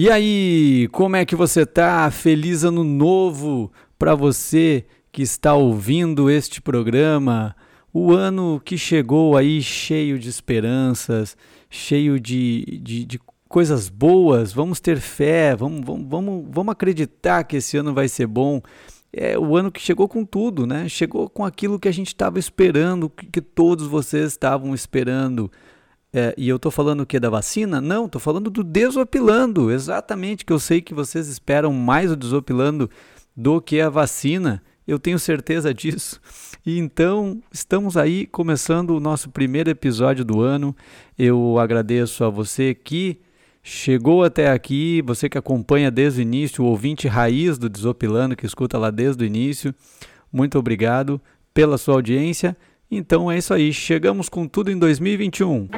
E aí, como é que você tá? Feliz ano novo para você que está ouvindo este programa. O ano que chegou aí cheio de esperanças, cheio de, de, de coisas boas. Vamos ter fé, vamos, vamos, vamos, vamos acreditar que esse ano vai ser bom. É o ano que chegou com tudo, né? Chegou com aquilo que a gente estava esperando, que, que todos vocês estavam esperando. É, e eu estou falando o que da vacina? Não, estou falando do desopilando. Exatamente, que eu sei que vocês esperam mais o desopilando do que a vacina. Eu tenho certeza disso. E então, estamos aí começando o nosso primeiro episódio do ano. Eu agradeço a você que chegou até aqui, você que acompanha desde o início, o ouvinte raiz do Desopilando, que escuta lá desde o início. Muito obrigado pela sua audiência. Então é isso aí, chegamos com tudo em 2021.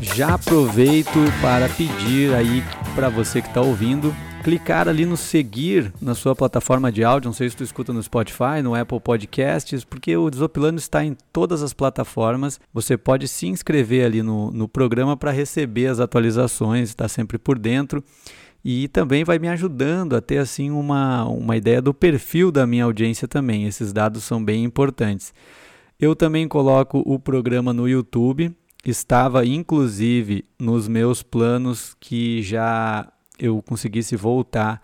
Já aproveito para pedir aí para você que está ouvindo clicar ali no seguir na sua plataforma de áudio. Não sei se tu escuta no Spotify, no Apple Podcasts, porque o Desopilando está em todas as plataformas. Você pode se inscrever ali no, no programa para receber as atualizações, estar sempre por dentro. E também vai me ajudando a ter assim uma, uma ideia do perfil da minha audiência também. Esses dados são bem importantes. Eu também coloco o programa no YouTube. Estava inclusive nos meus planos que já eu conseguisse voltar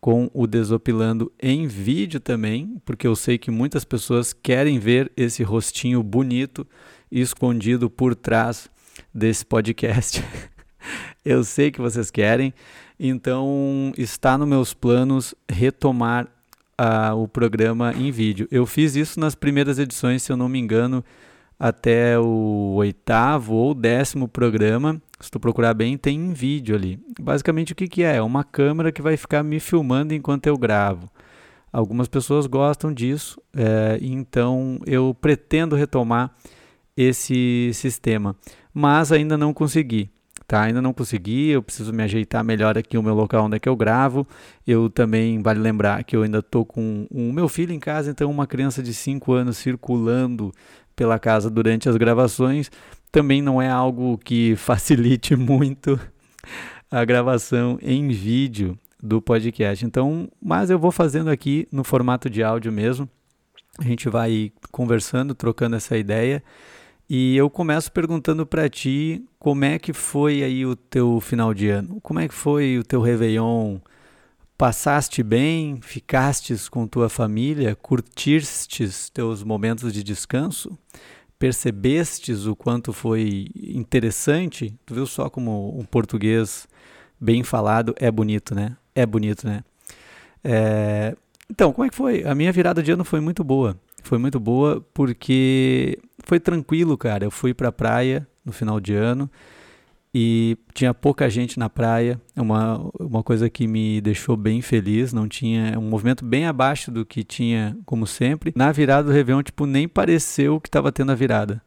com o Desopilando em vídeo também, porque eu sei que muitas pessoas querem ver esse rostinho bonito escondido por trás desse podcast. eu sei que vocês querem, então está nos meus planos retomar uh, o programa em vídeo. Eu fiz isso nas primeiras edições, se eu não me engano, até o oitavo ou décimo programa. Se tu procurar bem, tem em vídeo ali. Basicamente, o que, que é? É uma câmera que vai ficar me filmando enquanto eu gravo. Algumas pessoas gostam disso, é, então eu pretendo retomar esse sistema, mas ainda não consegui. Tá, ainda não consegui, eu preciso me ajeitar melhor aqui o meu local onde é que eu gravo. Eu também, vale lembrar que eu ainda estou com o meu filho em casa, então uma criança de 5 anos circulando pela casa durante as gravações também não é algo que facilite muito a gravação em vídeo do podcast. Então, mas eu vou fazendo aqui no formato de áudio mesmo. A gente vai conversando, trocando essa ideia. E eu começo perguntando para ti como é que foi aí o teu final de ano? Como é que foi o teu Réveillon? Passaste bem? Ficastes com tua família? Curtistes teus momentos de descanso? Percebestes o quanto foi interessante? Tu viu só como o português bem falado é bonito, né? É bonito, né? É... Então, como é que foi? A minha virada de ano foi muito boa. Foi muito boa porque foi tranquilo, cara. Eu fui pra praia no final de ano e tinha pouca gente na praia, é uma, uma coisa que me deixou bem feliz, não tinha é um movimento bem abaixo do que tinha como sempre. Na virada do Réveillon, tipo, nem pareceu que estava tendo a virada,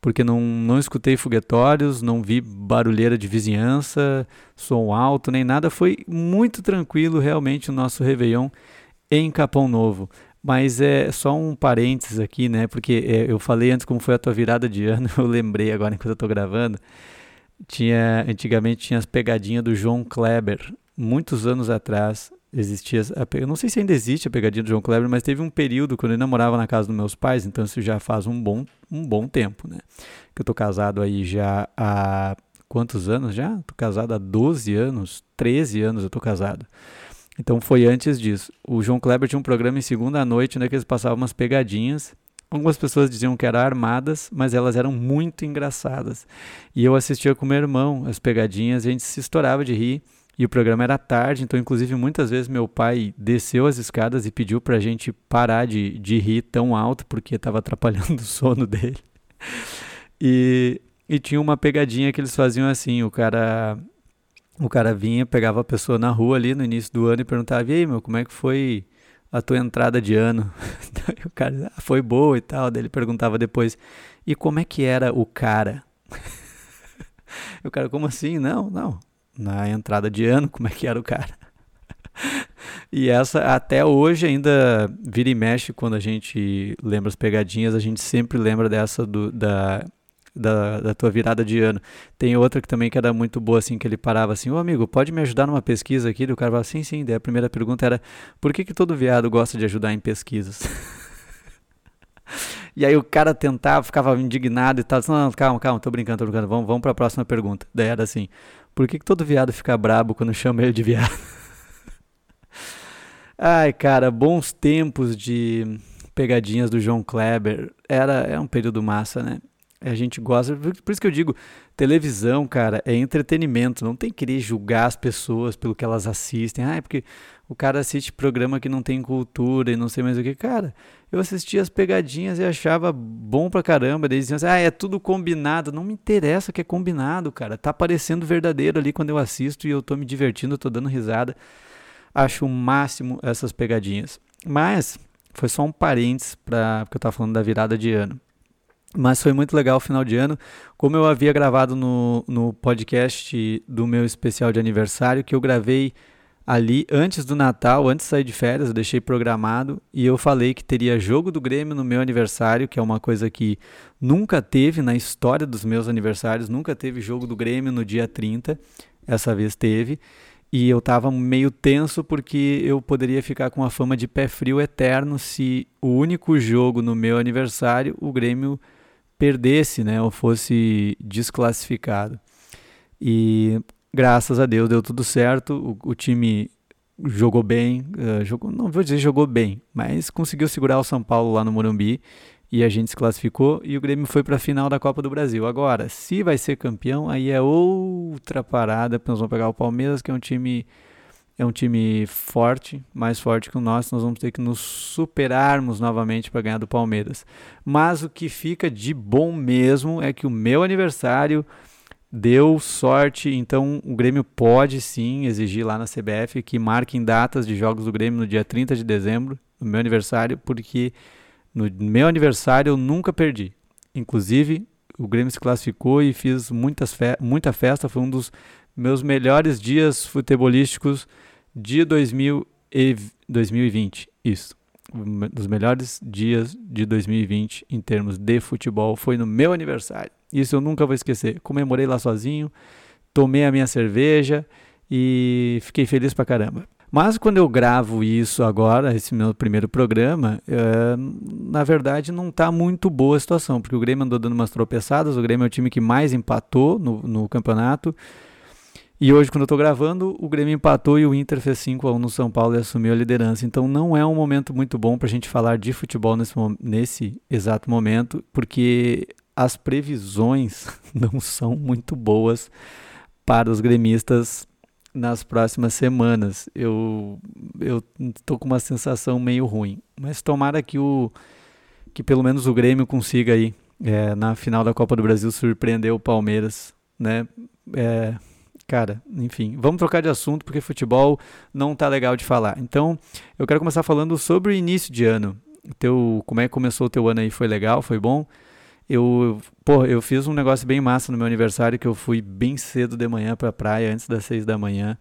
porque não, não escutei foguetórios, não vi barulheira de vizinhança, som alto, nem nada, foi muito tranquilo realmente o nosso Réveillon em Capão Novo. Mas é só um parênteses aqui, né? Porque é, eu falei antes como foi a tua virada de ano, eu lembrei agora enquanto eu estou gravando. Tinha, antigamente tinha as pegadinhas do João Kleber. Muitos anos atrás existia. A, eu não sei se ainda existe a pegadinha do João Kleber, mas teve um período quando eu ainda morava na casa dos meus pais, então isso já faz um bom, um bom tempo, né? Que eu tô casado aí já há quantos anos já? Tô casado há 12 anos, 13 anos eu tô casado. Então foi antes disso. O João Kleber tinha um programa em segunda noite, né, que eles passavam umas pegadinhas Algumas pessoas diziam que eram armadas, mas elas eram muito engraçadas. E eu assistia com meu irmão as pegadinhas, e a gente se estourava de rir. E o programa era tarde, então, inclusive, muitas vezes meu pai desceu as escadas e pediu para a gente parar de, de rir tão alto, porque estava atrapalhando o sono dele. E, e tinha uma pegadinha que eles faziam assim: o cara, o cara vinha, pegava a pessoa na rua ali no início do ano e perguntava: e aí, meu, como é que foi a tua entrada de ano. o cara, ah, foi boa e tal. Daí ele perguntava depois, e como é que era o cara? e o cara, como assim? Não, não. Na entrada de ano, como é que era o cara? E essa, até hoje, ainda vira e mexe, quando a gente lembra as pegadinhas, a gente sempre lembra dessa do, da, da, da, tua virada de ano. Tem outra que também que era muito boa, assim, que ele parava assim, ô amigo, pode me ajudar numa pesquisa aqui? E o cara falava, sim, sim. Daí a primeira pergunta era, por que, que todo viado gosta de ajudar em pesquisas? e aí o cara tentava, ficava indignado e tal, não, não, calma, calma, tô brincando, tô brincando, vamos, vamos pra próxima pergunta. Daí era assim, por que, que todo viado fica brabo quando chama ele de viado? Ai, cara, bons tempos de pegadinhas do João Kleber. Era, é um período massa, né? A gente gosta, por isso que eu digo, televisão, cara, é entretenimento. Não tem que querer julgar as pessoas pelo que elas assistem. Ah, é porque o cara assiste programa que não tem cultura e não sei mais o que. Cara, eu assistia as pegadinhas e achava bom pra caramba. Daí diziam assim, ah, é tudo combinado. Não me interessa que é combinado, cara. Tá parecendo verdadeiro ali quando eu assisto e eu tô me divertindo, tô dando risada. Acho o máximo essas pegadinhas. Mas foi só um parênteses para porque eu estava falando da virada de ano. Mas foi muito legal o final de ano. Como eu havia gravado no, no podcast do meu especial de aniversário, que eu gravei ali antes do Natal, antes de sair de férias, eu deixei programado e eu falei que teria jogo do Grêmio no meu aniversário, que é uma coisa que nunca teve na história dos meus aniversários, nunca teve jogo do Grêmio no dia 30. Essa vez teve. E eu estava meio tenso porque eu poderia ficar com a fama de pé frio eterno se o único jogo no meu aniversário o Grêmio perdesse, né, ou fosse desclassificado. E graças a Deus deu tudo certo. O, o time jogou bem, uh, jogou, não vou dizer jogou bem, mas conseguiu segurar o São Paulo lá no Morumbi e a gente se classificou e o Grêmio foi para a final da Copa do Brasil. Agora, se vai ser campeão, aí é outra parada, porque nós vamos pegar o Palmeiras, que é um time é um time forte, mais forte que o nosso, nós vamos ter que nos superarmos novamente para ganhar do Palmeiras. Mas o que fica de bom mesmo é que o meu aniversário deu sorte, então o Grêmio pode sim exigir lá na CBF que marquem datas de jogos do Grêmio no dia 30 de dezembro, no meu aniversário, porque no meu aniversário eu nunca perdi. Inclusive, o Grêmio se classificou e fiz muitas fe muita festa. Foi um dos meus melhores dias futebolísticos de 2000 e 2020. Isso. Um dos melhores dias de 2020 em termos de futebol foi no meu aniversário. Isso eu nunca vou esquecer. Comemorei lá sozinho, tomei a minha cerveja e fiquei feliz pra caramba. Mas quando eu gravo isso agora, esse meu primeiro programa, é, na verdade não está muito boa a situação, porque o Grêmio andou dando umas tropeçadas, o Grêmio é o time que mais empatou no, no campeonato. E hoje, quando eu estou gravando, o Grêmio empatou e o Inter fez 5 a 1 no São Paulo e assumiu a liderança. Então não é um momento muito bom para a gente falar de futebol nesse, nesse exato momento, porque as previsões não são muito boas para os gremistas nas próximas semanas. Eu eu tô com uma sensação meio ruim, mas tomara que o que pelo menos o Grêmio consiga aí é, na final da Copa do Brasil surpreender o Palmeiras, né? É, cara, enfim, vamos trocar de assunto porque futebol não tá legal de falar. Então, eu quero começar falando sobre o início de ano. Teu, como é que começou o teu ano aí? Foi legal? Foi bom? Eu, pô, eu fiz um negócio bem massa no meu aniversário que eu fui bem cedo de manhã para a praia, antes das seis da manhã,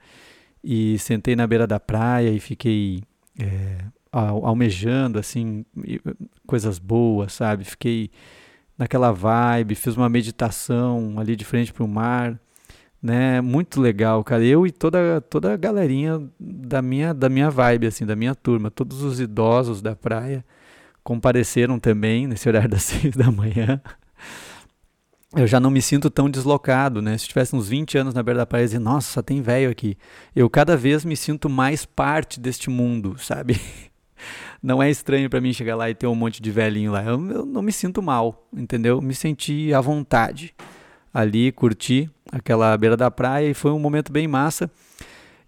e sentei na beira da praia e fiquei é, almejando, assim, coisas boas, sabe? Fiquei naquela vibe, fiz uma meditação ali de frente para o mar, né? Muito legal, cara. Eu e toda, toda a galerinha da minha, da minha vibe, assim, da minha turma, todos os idosos da praia compareceram também nesse horário das seis da manhã. Eu já não me sinto tão deslocado, né? Se tivesse uns 20 anos na beira da praia, e nossa, só tem velho aqui. Eu cada vez me sinto mais parte deste mundo, sabe? Não é estranho para mim chegar lá e ter um monte de velhinho lá. Eu, eu não me sinto mal, entendeu? Me senti à vontade ali, curti aquela beira da praia e foi um momento bem massa.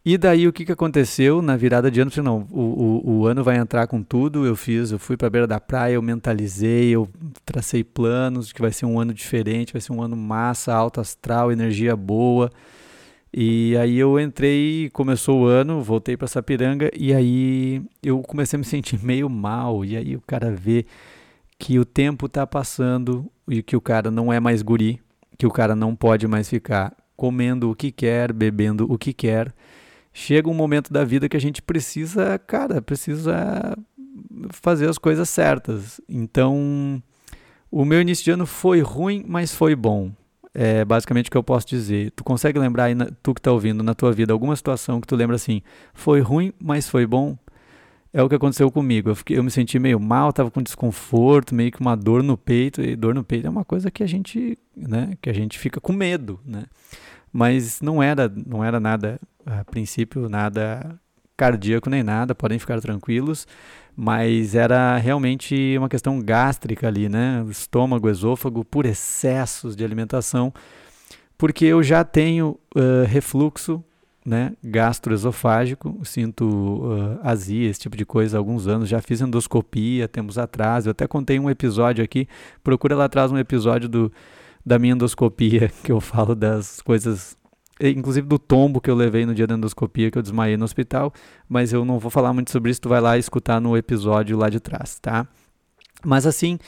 E daí o que, que aconteceu na virada de ano? Falei, não, o, o, o ano vai entrar com tudo. Eu fiz, eu fui para a beira da praia, eu mentalizei, eu tracei planos de que vai ser um ano diferente, vai ser um ano massa, alto astral, energia boa. E aí eu entrei, começou o ano, voltei para Sapiranga e aí eu comecei a me sentir meio mal. E aí o cara vê que o tempo está passando e que o cara não é mais guri, que o cara não pode mais ficar comendo o que quer, bebendo o que quer chega um momento da vida que a gente precisa, cara, precisa fazer as coisas certas. Então, o meu início de ano foi ruim, mas foi bom. É basicamente o que eu posso dizer. Tu consegue lembrar aí, tu que está ouvindo, na tua vida, alguma situação que tu lembra assim, foi ruim, mas foi bom? É o que aconteceu comigo. Eu, fiquei, eu me senti meio mal, tava com desconforto, meio que uma dor no peito. E dor no peito é uma coisa que a gente, né, que a gente fica com medo, né? Mas não era, não era nada, a princípio, nada cardíaco nem nada, podem ficar tranquilos mas era realmente uma questão gástrica ali, né? Estômago, esôfago, por excessos de alimentação, porque eu já tenho uh, refluxo, né? Gastroesofágico, sinto uh, azia, esse tipo de coisa há alguns anos. Já fiz endoscopia tempos atrás. Eu até contei um episódio aqui. Procura lá atrás um episódio do, da minha endoscopia que eu falo das coisas inclusive do tombo que eu levei no dia da endoscopia, que eu desmaiei no hospital, mas eu não vou falar muito sobre isso, tu vai lá escutar no episódio lá de trás, tá? Mas assim,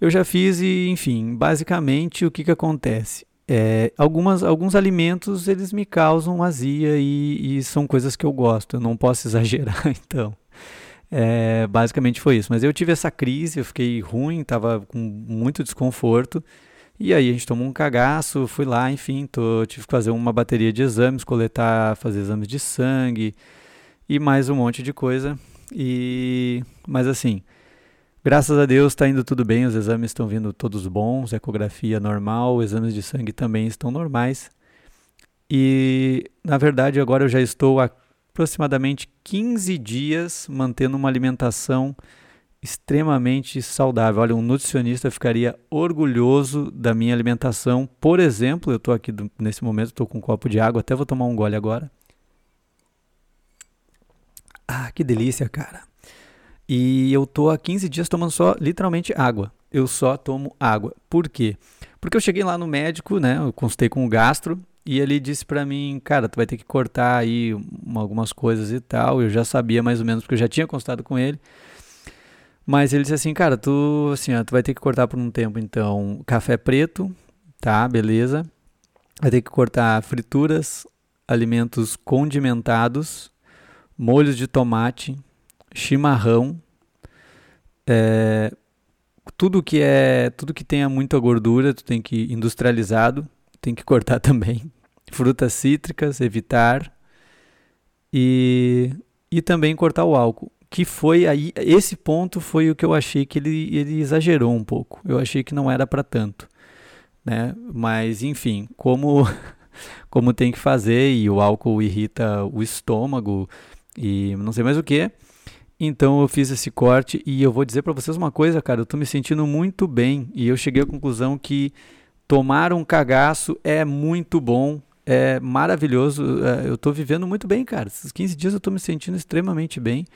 eu já fiz e, enfim, basicamente o que que acontece? É, algumas, alguns alimentos eles me causam azia e, e, são coisas que eu gosto, eu não posso exagerar, então. É, basicamente foi isso. Mas eu tive essa crise, eu fiquei ruim, estava com muito desconforto. E aí a gente tomou um cagaço, fui lá, enfim, tô, tive que fazer uma bateria de exames, coletar, fazer exames de sangue e mais um monte de coisa. E mas assim, graças a Deus está indo tudo bem, os exames estão vindo todos bons, ecografia normal, exames de sangue também estão normais. E na verdade agora eu já estou há aproximadamente 15 dias mantendo uma alimentação extremamente saudável. Olha, um nutricionista ficaria orgulhoso da minha alimentação. Por exemplo, eu estou aqui nesse momento, estou com um copo de água, até vou tomar um gole agora. Ah, que delícia, cara. E eu tô há 15 dias tomando só literalmente água. Eu só tomo água. Por quê? Porque eu cheguei lá no médico, né? Eu consultei com o gastro e ele disse para mim, cara, tu vai ter que cortar aí algumas coisas e tal. Eu já sabia mais ou menos porque eu já tinha consultado com ele. Mas ele disse assim, cara, tu, assim, ó, tu vai ter que cortar por um tempo, então, café preto, tá, beleza. Vai ter que cortar frituras, alimentos condimentados, molhos de tomate, chimarrão, é, tudo que é, tudo que tenha muita gordura, tu tem que industrializado, tem que cortar também. Frutas cítricas, evitar. E, e também cortar o álcool que foi aí esse ponto foi o que eu achei que ele, ele exagerou um pouco. Eu achei que não era para tanto, né? Mas enfim, como como tem que fazer e o álcool irrita o estômago e não sei mais o que. Então eu fiz esse corte e eu vou dizer para vocês uma coisa, cara, eu tô me sentindo muito bem e eu cheguei à conclusão que tomar um cagaço é muito bom, é maravilhoso. É, eu tô vivendo muito bem, cara. Esses 15 dias eu tô me sentindo extremamente bem.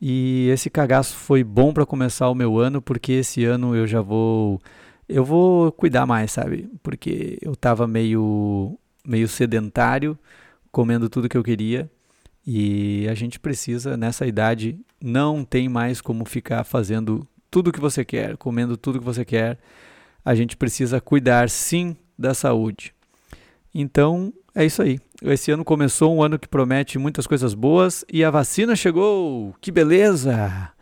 E esse cagaço foi bom para começar o meu ano, porque esse ano eu já vou eu vou cuidar mais, sabe? Porque eu tava meio meio sedentário, comendo tudo que eu queria, e a gente precisa nessa idade não tem mais como ficar fazendo tudo que você quer, comendo tudo que você quer. A gente precisa cuidar sim da saúde. Então, é isso aí. Esse ano começou um ano que promete muitas coisas boas e a vacina chegou. Que beleza!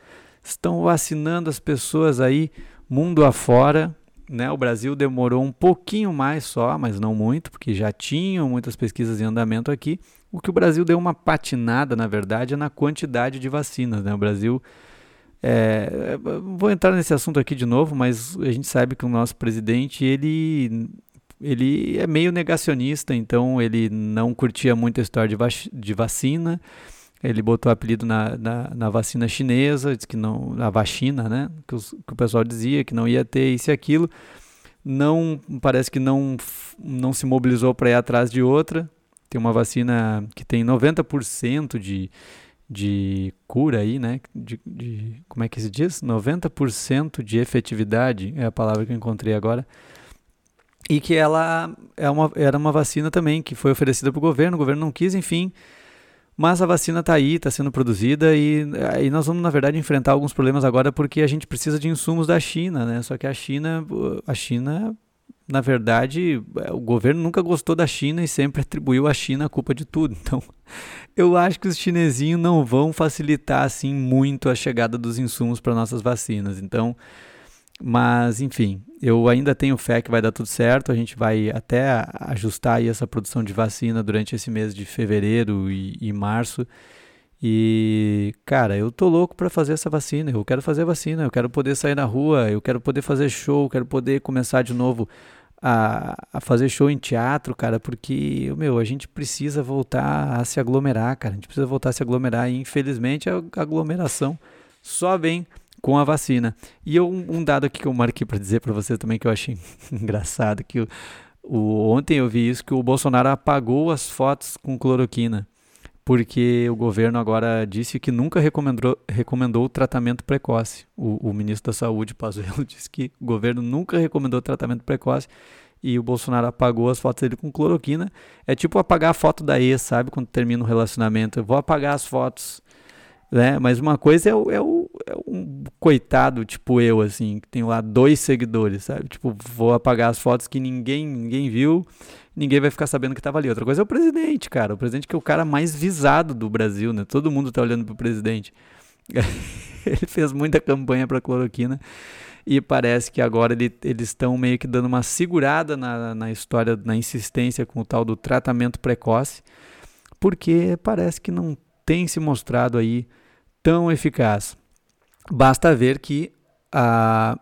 Estão vacinando as pessoas aí mundo afora. Né? O Brasil demorou um pouquinho mais só, mas não muito, porque já tinham muitas pesquisas em andamento aqui. O que o Brasil deu uma patinada, na verdade, é na quantidade de vacinas. Né? O Brasil. É, vou entrar nesse assunto aqui de novo, mas a gente sabe que o nosso presidente ele ele é meio negacionista, então ele não curtia muito a história de, vac de vacina. Ele botou apelido na, na, na, vacina chinesa, disse que não, a vacina, né? Que, os, que, o pessoal dizia que não ia ter isso e aquilo. Não, parece que não, não se mobilizou para ir atrás de outra. Tem uma vacina que tem 90% de, de cura aí, né? De, de, como é que se diz? 90% de efetividade é a palavra que eu encontrei agora e que ela é uma, era uma vacina também que foi oferecida para o governo, o governo não quis, enfim. Mas a vacina está aí, está sendo produzida e aí nós vamos, na verdade, enfrentar alguns problemas agora porque a gente precisa de insumos da China, né? Só que a China, a China na verdade, é, o governo nunca gostou da China e sempre atribuiu à China a culpa de tudo. Então, eu acho que os chinesinhos não vão facilitar assim muito a chegada dos insumos para nossas vacinas. Então, mas enfim, eu ainda tenho fé que vai dar tudo certo. A gente vai até ajustar essa produção de vacina durante esse mês de fevereiro e, e março. E, cara, eu tô louco para fazer essa vacina. Eu quero fazer vacina, eu quero poder sair na rua, eu quero poder fazer show, eu quero poder começar de novo a, a fazer show em teatro, cara, porque, meu, a gente precisa voltar a se aglomerar, cara. A gente precisa voltar a se aglomerar e, infelizmente, a aglomeração só vem com a vacina. E eu, um dado aqui que eu marquei para dizer para você também que eu achei engraçado, que o, o, ontem eu vi isso, que o Bolsonaro apagou as fotos com cloroquina porque o governo agora disse que nunca recomendou, recomendou o tratamento precoce. O, o ministro da Saúde, Pazuello, disse que o governo nunca recomendou tratamento precoce e o Bolsonaro apagou as fotos dele com cloroquina. É tipo apagar a foto da ex, sabe? Quando termina o relacionamento. Eu vou apagar as fotos. Né? Mas uma coisa é, o, é, o, é um coitado, tipo eu, assim, que tem lá dois seguidores, sabe? Tipo, vou apagar as fotos que ninguém, ninguém viu ninguém vai ficar sabendo que estava ali. Outra coisa é o presidente, cara. O presidente que é o cara mais visado do Brasil, né? Todo mundo tá olhando pro presidente. ele fez muita campanha para cloroquina e parece que agora ele, eles estão meio que dando uma segurada na, na história, na insistência com o tal do tratamento precoce, porque parece que não tem se mostrado aí tão eficaz. Basta ver que a,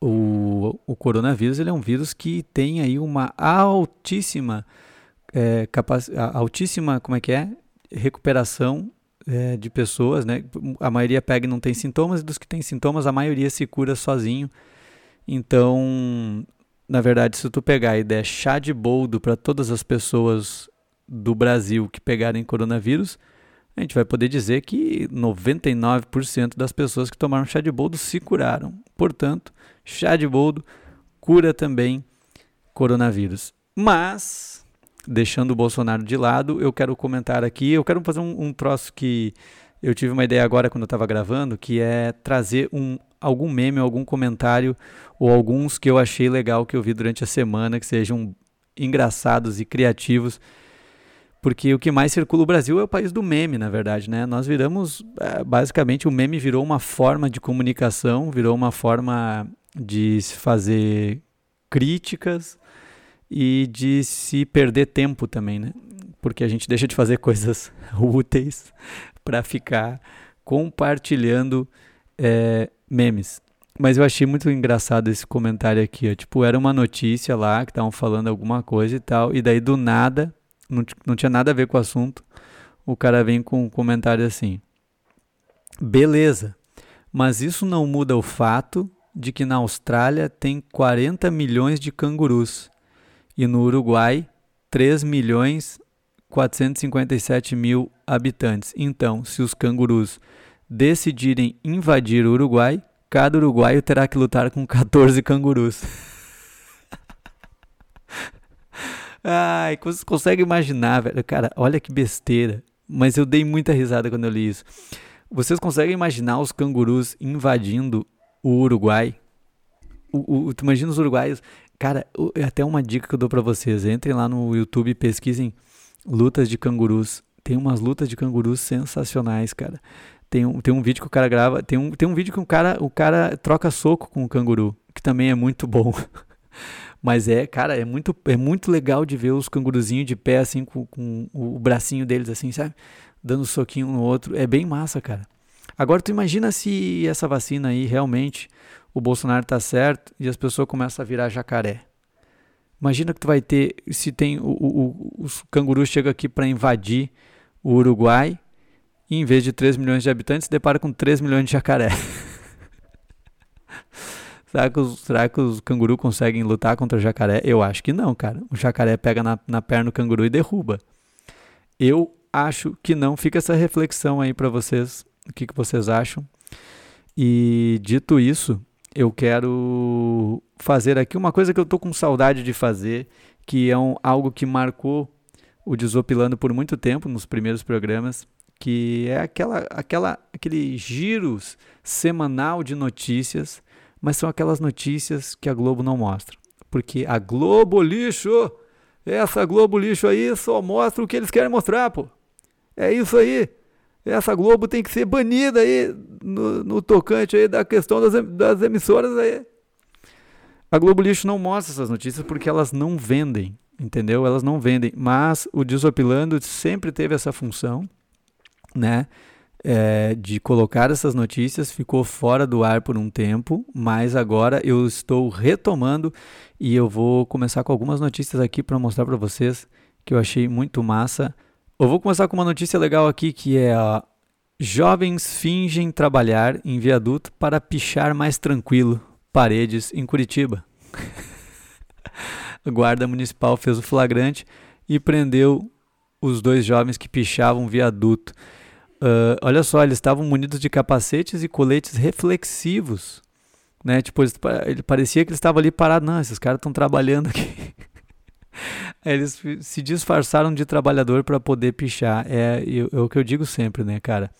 o, o coronavírus ele é um vírus que tem aí uma altíssima é, capac... altíssima como é que é recuperação é, de pessoas, né? A maioria pega e não tem sintomas e dos que têm sintomas a maioria se cura sozinho. Então, na verdade, se tu pegar e der chá de boldo para todas as pessoas do Brasil que pegarem coronavírus, a gente vai poder dizer que 99% das pessoas que tomaram chá de boldo se curaram. Portanto, chá de boldo cura também coronavírus. Mas, deixando o Bolsonaro de lado, eu quero comentar aqui, eu quero fazer um, um troço que eu tive uma ideia agora quando eu estava gravando, que é trazer um, algum meme, algum comentário, ou alguns que eu achei legal que eu vi durante a semana, que sejam engraçados e criativos porque o que mais circula o Brasil é o país do meme, na verdade, né? Nós viramos, é, basicamente, o meme virou uma forma de comunicação, virou uma forma de se fazer críticas e de se perder tempo também, né? Porque a gente deixa de fazer coisas úteis para ficar compartilhando é, memes. Mas eu achei muito engraçado esse comentário aqui, ó. Tipo, era uma notícia lá que estavam falando alguma coisa e tal, e daí do nada não, não tinha nada a ver com o assunto. O cara vem com um comentário assim: beleza, mas isso não muda o fato de que na Austrália tem 40 milhões de cangurus e no Uruguai 3 milhões 457 mil habitantes. Então, se os cangurus decidirem invadir o Uruguai, cada uruguaio terá que lutar com 14 cangurus. Ai, você consegue imaginar, velho? Cara, olha que besteira. Mas eu dei muita risada quando eu li isso. Vocês conseguem imaginar os cangurus invadindo o Uruguai? O, o, tu imagina os uruguaios? Cara, é até uma dica que eu dou para vocês. Entrem lá no YouTube e pesquisem lutas de cangurus. Tem umas lutas de cangurus sensacionais, cara. Tem um, tem um vídeo que o cara grava. Tem um, tem um vídeo que o cara, o cara troca soco com o canguru, que também é muito bom. Mas é, cara, é muito, é muito legal de ver os canguruzinhos de pé, assim, com, com o bracinho deles, assim, sabe? Dando um soquinho no outro. É bem massa, cara. Agora, tu imagina se essa vacina aí realmente o Bolsonaro tá certo e as pessoas começam a virar jacaré. Imagina que tu vai ter, se tem o, o, os cangurus chegam aqui para invadir o Uruguai e em vez de 3 milhões de habitantes, se depara com 3 milhões de jacaré. Será que, os, será que os cangurus conseguem lutar contra o jacaré? Eu acho que não, cara. O jacaré pega na, na perna do canguru e derruba. Eu acho que não. Fica essa reflexão aí para vocês. O que, que vocês acham? E dito isso, eu quero fazer aqui uma coisa que eu tô com saudade de fazer, que é um, algo que marcou o Desopilando por muito tempo nos primeiros programas, que é aquela, aquela, aquele giros semanal de notícias mas são aquelas notícias que a Globo não mostra. Porque a Globo Lixo, essa Globo Lixo aí só mostra o que eles querem mostrar, pô. É isso aí. Essa Globo tem que ser banida aí no, no tocante aí da questão das, das emissoras aí. A Globo Lixo não mostra essas notícias porque elas não vendem, entendeu? Elas não vendem. Mas o Desopilando sempre teve essa função, né? É, de colocar essas notícias, ficou fora do ar por um tempo, mas agora eu estou retomando e eu vou começar com algumas notícias aqui para mostrar para vocês que eu achei muito massa. Eu vou começar com uma notícia legal aqui que é ó, jovens fingem trabalhar em viaduto para pichar mais tranquilo paredes em Curitiba. A guarda municipal fez o flagrante e prendeu os dois jovens que pichavam viaduto. Uh, olha só, eles estavam munidos de capacetes e coletes reflexivos. Né? Tipo, ele parecia que eles estavam ali parados. Não, esses caras estão trabalhando aqui. eles se disfarçaram de trabalhador para poder pichar. É, é, é, o que eu digo sempre, né, cara?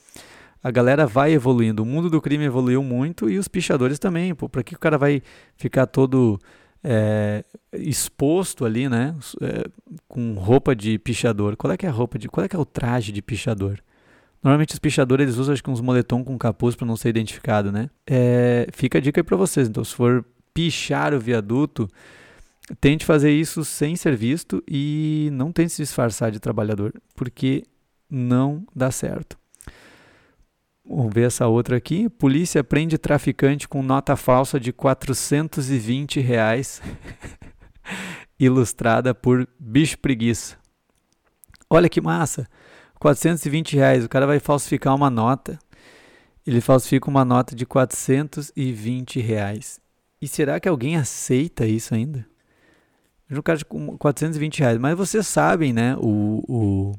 A galera vai evoluindo. O mundo do crime evoluiu muito e os pichadores também. Pô, pra que o cara vai ficar todo é, exposto ali, né? É, com roupa de pichador. Qual é que é a roupa de. Qual é que é o traje de pichador? Normalmente os pichadores eles usam acho que uns moletom com capuz para não ser identificado, né? É, fica a dica aí para vocês. Então, se for pichar o viaduto, tente fazer isso sem ser visto e não tente se disfarçar de trabalhador, porque não dá certo. Vamos ver essa outra aqui. Polícia prende traficante com nota falsa de 420 reais, ilustrada por bicho preguiça. Olha que massa! 420 reais. O cara vai falsificar uma nota. Ele falsifica uma nota de 420 reais. E será que alguém aceita isso ainda? Um cara de 420 reais. Mas vocês sabem, né? O,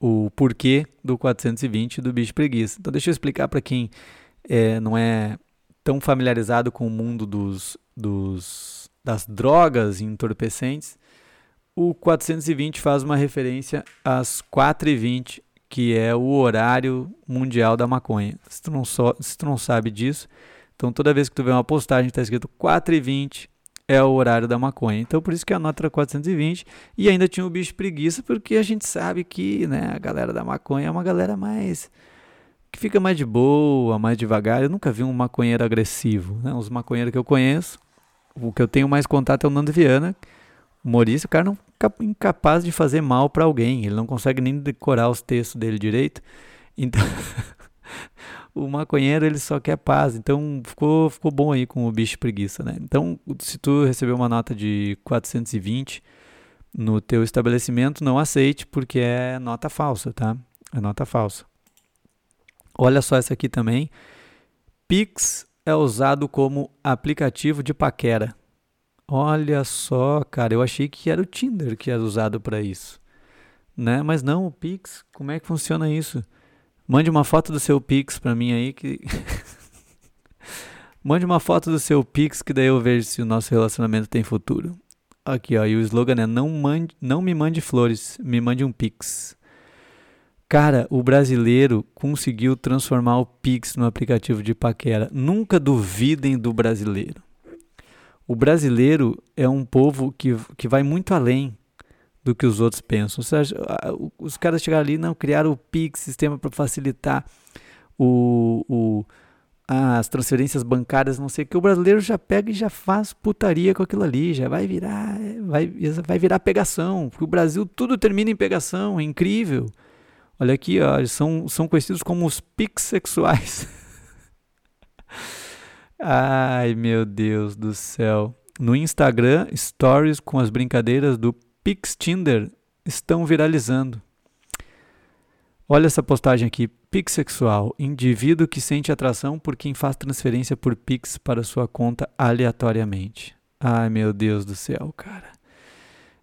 o, o porquê do 420 do bicho preguiça. Então deixa eu explicar para quem é, não é tão familiarizado com o mundo dos, dos, das drogas entorpecentes o 420 faz uma referência às 4h20, que é o horário mundial da maconha. Se tu não, so, se tu não sabe disso, então toda vez que tu vê uma postagem está escrito 4h20 é o horário da maconha. Então por isso que a nota era 420 e ainda tinha o bicho preguiça, porque a gente sabe que né, a galera da maconha é uma galera mais que fica mais de boa, mais devagar. Eu nunca vi um maconheiro agressivo. Né? Os maconheiros que eu conheço, o que eu tenho mais contato é o Nando Viana, humorista, o cara não incapaz de fazer mal para alguém. Ele não consegue nem decorar os textos dele direito. Então, o maconheiro ele só quer paz. Então, ficou, ficou bom aí com o bicho preguiça, né? Então, se tu recebeu uma nota de 420 no teu estabelecimento, não aceite porque é nota falsa, tá? É nota falsa. Olha só essa aqui também. Pix é usado como aplicativo de paquera. Olha só, cara, eu achei que era o Tinder que era usado para isso. Né? Mas não, o Pix, como é que funciona isso? Mande uma foto do seu Pix para mim aí que Mande uma foto do seu Pix que daí eu vejo se o nosso relacionamento tem futuro. Aqui, ó, e o slogan é não mande, não me mande flores, me mande um Pix. Cara, o brasileiro conseguiu transformar o Pix no aplicativo de paquera. Nunca duvidem do brasileiro. O brasileiro é um povo que, que vai muito além do que os outros pensam. Seja, os caras chegaram ali, não, criaram o PIX, sistema para facilitar o, o, as transferências bancárias, não sei o que. O brasileiro já pega e já faz putaria com aquilo ali, já vai virar, vai, vai virar pegação. Porque o Brasil tudo termina em pegação, é incrível. Olha aqui, ó, são, são conhecidos como os PIX sexuais. Ai, meu Deus do céu. No Instagram, stories com as brincadeiras do Pix Tinder estão viralizando. Olha essa postagem aqui. Pix sexual. Indivíduo que sente atração por quem faz transferência por Pix para sua conta aleatoriamente. Ai, meu Deus do céu, cara.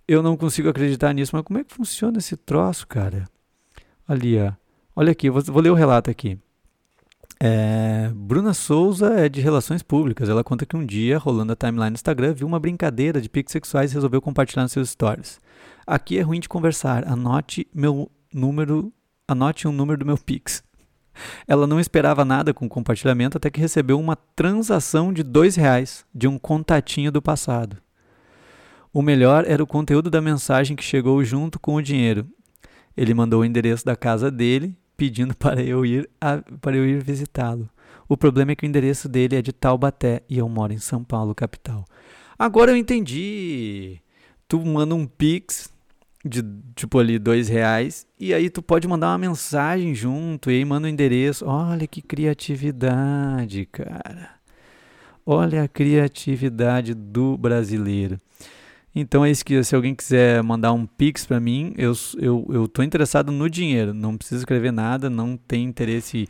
Eu não consigo acreditar nisso, mas como é que funciona esse troço, cara? Ali, ó. Olha aqui, vou, vou ler o relato aqui. É, Bruna Souza é de relações públicas. Ela conta que um dia, rolando a timeline no Instagram, viu uma brincadeira de piques sexuais e resolveu compartilhar nos seus stories. Aqui é ruim de conversar. Anote meu número, anote um número do meu Pix. Ela não esperava nada com o compartilhamento até que recebeu uma transação de dois reais de um contatinho do passado. O melhor era o conteúdo da mensagem que chegou junto com o dinheiro. Ele mandou o endereço da casa dele, pedindo para eu ir, a, para eu ir visitá-lo. O problema é que o endereço dele é de Taubaté e eu moro em São Paulo, capital. Agora eu entendi. Tu manda um pix de tipo ali dois reais e aí tu pode mandar uma mensagem junto e aí manda o um endereço. Olha que criatividade, cara. Olha a criatividade do brasileiro. Então é isso que se alguém quiser mandar um pix para mim, eu eu eu tô interessado no dinheiro, não preciso escrever nada, não tem interesse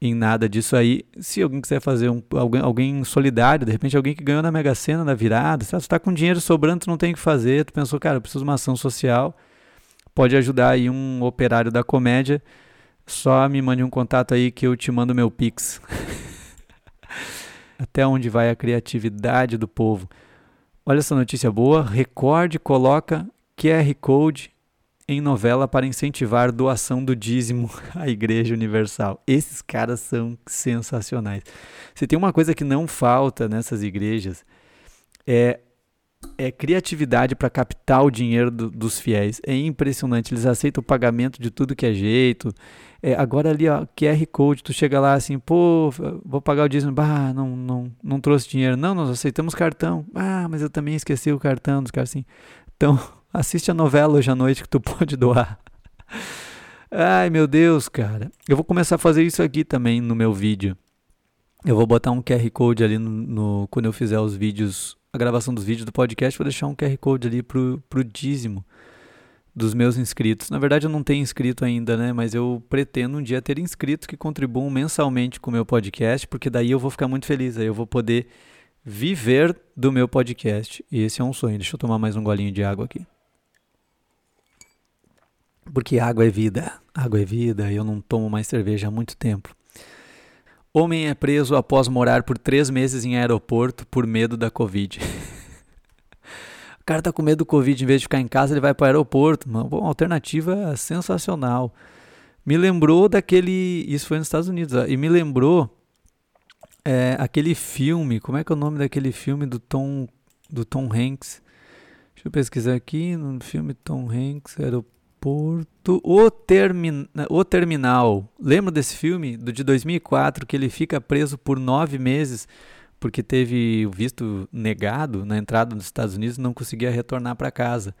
em nada disso aí. Se alguém quiser fazer um, alguém, alguém solidário, de repente alguém que ganhou na Mega Sena na virada, se tu está com dinheiro sobrando, tu não tem o que fazer, tu pensou, cara, eu preciso de uma ação social, pode ajudar aí um operário da comédia, só me mande um contato aí que eu te mando meu Pix. Até onde vai a criatividade do povo. Olha essa notícia boa. Record coloca QR Code em novela para incentivar doação do dízimo à Igreja Universal. Esses caras são sensacionais. Se tem uma coisa que não falta nessas igrejas é é criatividade para captar o dinheiro do, dos fiéis. É impressionante. Eles aceitam o pagamento de tudo que é jeito. É, agora ali, ó, QR Code, tu chega lá assim, pô, vou pagar o dízimo. Bah, não, não, não trouxe dinheiro. Não, nós aceitamos cartão. Ah, mas eu também esqueci o cartão dos caras assim. Então, Assiste a novela hoje à noite que tu pode doar. Ai, meu Deus, cara. Eu vou começar a fazer isso aqui também no meu vídeo. Eu vou botar um QR Code ali no, no quando eu fizer os vídeos, a gravação dos vídeos do podcast, vou deixar um QR Code ali pro, pro dízimo dos meus inscritos. Na verdade, eu não tenho inscrito ainda, né? Mas eu pretendo um dia ter inscritos que contribuam mensalmente com o meu podcast, porque daí eu vou ficar muito feliz. Aí eu vou poder viver do meu podcast. E esse é um sonho. Deixa eu tomar mais um golinho de água aqui. Porque água é vida, água é vida, eu não tomo mais cerveja há muito tempo. Homem é preso após morar por três meses em aeroporto por medo da Covid. cara tá com medo do Covid, em vez de ficar em casa, ele vai para o aeroporto. Uma, uma alternativa sensacional. Me lembrou daquele. Isso foi nos Estados Unidos, ó, e me lembrou é, aquele filme. Como é que é o nome daquele filme do Tom, do Tom Hanks? Deixa eu pesquisar aqui no filme Tom Hanks, aeroporto. Porto. O, termi o Terminal. Lembra desse filme do de 2004 que ele fica preso por nove meses porque teve o visto negado na entrada dos Estados Unidos e não conseguia retornar para casa.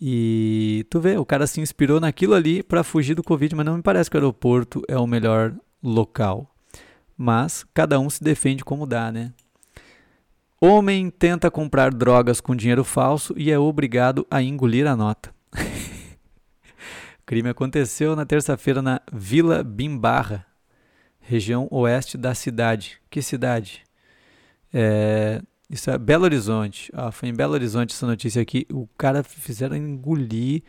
E tu vê, o cara se inspirou naquilo ali para fugir do Covid, mas não me parece que o aeroporto é o melhor local. Mas cada um se defende como dá, né? Homem tenta comprar drogas com dinheiro falso e é obrigado a engolir a nota. O crime aconteceu na terça-feira na Vila Bimbarra, região oeste da cidade. Que cidade? É, isso é Belo Horizonte. Ah, foi em Belo Horizonte essa notícia aqui. O cara fizeram engolir.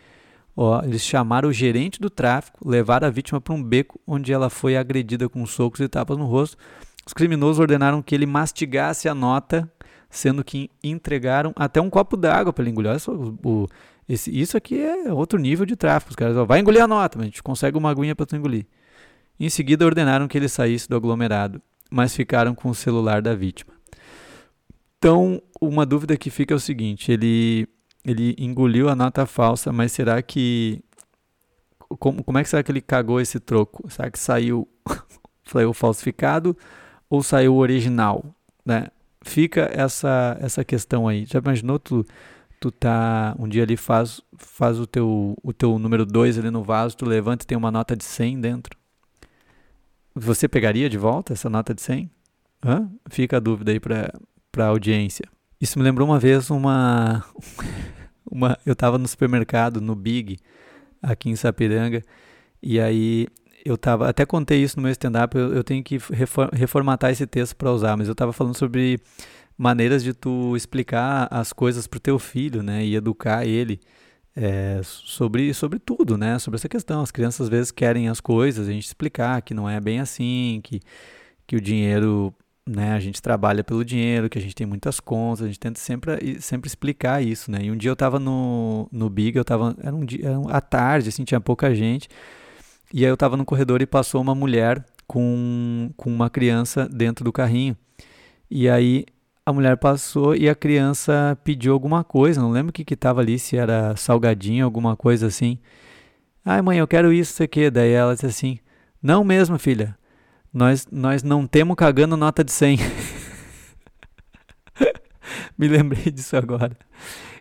Ó, eles chamaram o gerente do tráfico, levaram a vítima para um beco onde ela foi agredida com socos e tapas no rosto. Os criminosos ordenaram que ele mastigasse a nota, sendo que entregaram até um copo d'água para ele engolir. Olha só, o, esse, isso aqui é outro nível de tráfico. Os caras, ó, vai engolir a nota, mas a gente consegue uma aguinha para tu engolir. Em seguida, ordenaram que ele saísse do aglomerado, mas ficaram com o celular da vítima. Então, uma dúvida que fica é o seguinte: ele, ele engoliu a nota falsa, mas será que. Como, como é que será que ele cagou esse troco? Será que saiu, saiu falsificado ou saiu original? Né? Fica essa, essa questão aí. Já imaginou tu tu tá um dia ali faz faz o teu o teu número 2 ali no vaso, tu levanta e tem uma nota de 100 dentro. Você pegaria de volta essa nota de 100? Hã? Fica a dúvida aí para para audiência. Isso me lembrou uma vez uma uma eu estava no supermercado no Big aqui em Sapiranga e aí eu tava até contei isso no meu stand-up, eu, eu tenho que reformatar esse texto para usar, mas eu estava falando sobre maneiras de tu explicar as coisas para o teu filho, né, e educar ele é, sobre, sobre tudo, né, sobre essa questão. As crianças às vezes querem as coisas, a gente explicar que não é bem assim, que, que o dinheiro, né, a gente trabalha pelo dinheiro, que a gente tem muitas contas, a gente tenta sempre, sempre explicar isso, né. E um dia eu estava no, no Big, eu estava, era um dia, era à tarde, assim, tinha pouca gente, e aí eu estava no corredor e passou uma mulher com, com uma criança dentro do carrinho. E aí a mulher passou e a criança pediu alguma coisa, não lembro o que que tava ali, se era salgadinho, alguma coisa assim. Ai, mãe, eu quero isso, isso aqui. Daí ela disse assim: Não mesmo, filha. Nós, nós não temos cagando nota de 100. Me lembrei disso agora.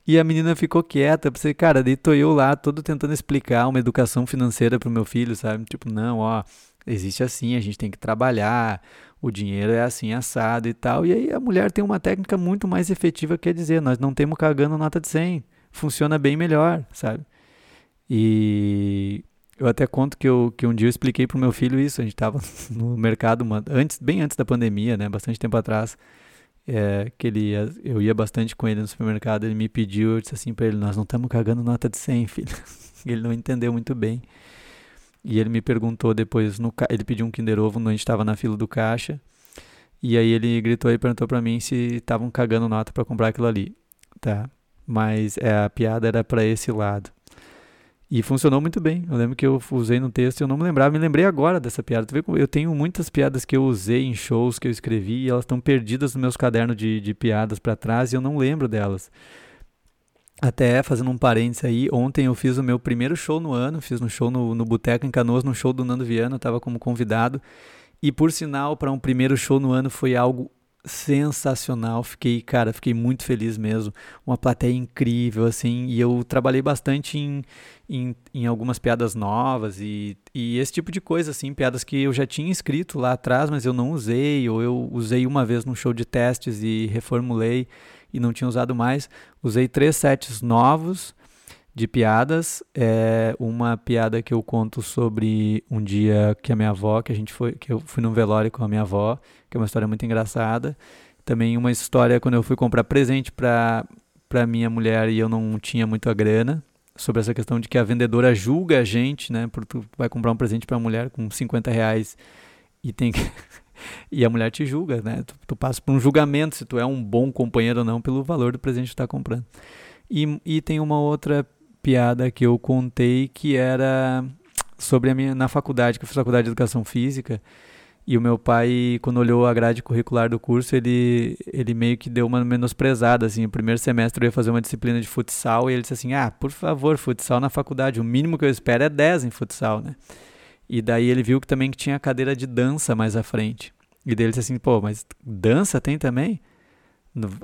E a menina ficou quieta. Pensei, cara, tô eu lá, todo tentando explicar uma educação financeira pro meu filho, sabe? Tipo, não, ó, existe assim, a gente tem que trabalhar, o dinheiro é assim assado e tal. E aí a mulher tem uma técnica muito mais efetiva, quer dizer, nós não temos cagando nota de 100. Funciona bem melhor, sabe? E eu até conto que, eu, que um dia eu expliquei pro meu filho isso. A gente estava no mercado, uma, antes, bem antes da pandemia, né? Bastante tempo atrás. É, que ele ia, eu ia bastante com ele no supermercado. Ele me pediu, eu disse assim para ele: Nós não estamos cagando nota de 100, filho. ele não entendeu muito bem. E ele me perguntou depois, no, ele pediu um Kinder Ovo quando a gente estava na fila do caixa. E aí ele gritou e perguntou para mim se estavam cagando nota para comprar aquilo ali. Tá. Mas é, a piada era para esse lado. E funcionou muito bem. Eu lembro que eu usei no texto e eu não me lembrava. Me lembrei agora dessa piada. Eu tenho muitas piadas que eu usei em shows que eu escrevi e elas estão perdidas nos meus cadernos de, de piadas para trás e eu não lembro delas. Até fazendo um parênteses aí, ontem eu fiz o meu primeiro show no ano, fiz um show no, no em Canoas, no show do Nando Viana, eu estava como convidado. E por sinal, para um primeiro show no ano foi algo sensacional. Fiquei, cara, fiquei muito feliz mesmo. Uma plateia incrível, assim. E eu trabalhei bastante em, em, em, algumas piadas novas e, e esse tipo de coisa, assim. Piadas que eu já tinha escrito lá atrás, mas eu não usei, ou eu usei uma vez num show de testes e reformulei e não tinha usado mais. Usei três sets novos de piadas. É uma piada que eu conto sobre um dia que a minha avó, que a gente foi, que eu fui num velório com a minha avó, que é uma história muito engraçada. Também uma história quando eu fui comprar presente para para minha mulher e eu não tinha muita grana, sobre essa questão de que a vendedora julga a gente, né? Porque tu vai comprar um presente para a mulher com 50 reais e tem que e a mulher te julga, né? Tu, tu, passa por um julgamento se tu é um bom companheiro ou não pelo valor do presente que tu está comprando. E, e tem uma outra piada que eu contei que era sobre a minha na faculdade, que eu fiz faculdade de educação física. E o meu pai, quando olhou a grade curricular do curso, ele, ele meio que deu uma menosprezada, assim. O primeiro semestre eu ia fazer uma disciplina de futsal e ele disse assim, ah, por favor, futsal na faculdade, o mínimo que eu espero é 10 em futsal, né? E daí ele viu que também que tinha cadeira de dança mais à frente. E daí ele disse assim, pô, mas dança tem também?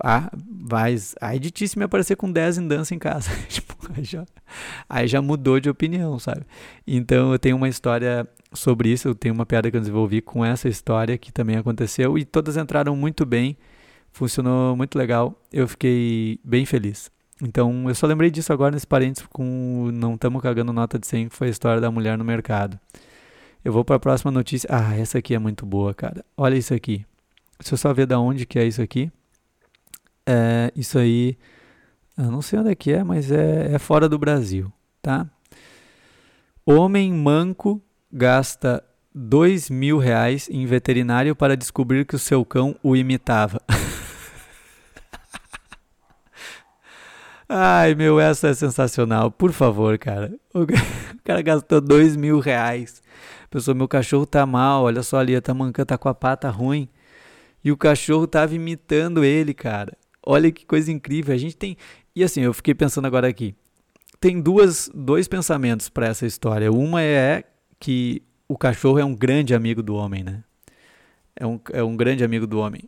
Ah, vai, aí de ti se me aparecer com 10 em dança em casa. tipo, aí, já, aí já mudou de opinião, sabe? Então eu tenho uma história sobre isso, eu tenho uma piada que eu desenvolvi com essa história que também aconteceu e todas entraram muito bem, funcionou muito legal, eu fiquei bem feliz. Então eu só lembrei disso agora nesse parênteses com Não Tamo Cagando Nota de 100, que foi a história da mulher no mercado. Eu vou para a próxima notícia. Ah, essa aqui é muito boa, cara. Olha isso aqui. Deixa eu só ver da onde que é isso aqui. É, isso aí, eu não sei onde é que é, mas é, é fora do Brasil, tá? Homem manco gasta dois mil reais em veterinário para descobrir que o seu cão o imitava. Ai, meu, essa é sensacional. Por favor, cara. O cara gastou dois mil reais Pessoal, meu cachorro tá mal, olha só ali, tá mancando, tá com a pata ruim. E o cachorro tava imitando ele, cara. Olha que coisa incrível. A gente tem. E assim, eu fiquei pensando agora aqui. Tem duas, dois pensamentos para essa história. Uma é que o cachorro é um grande amigo do homem, né? É um, é um grande amigo do homem.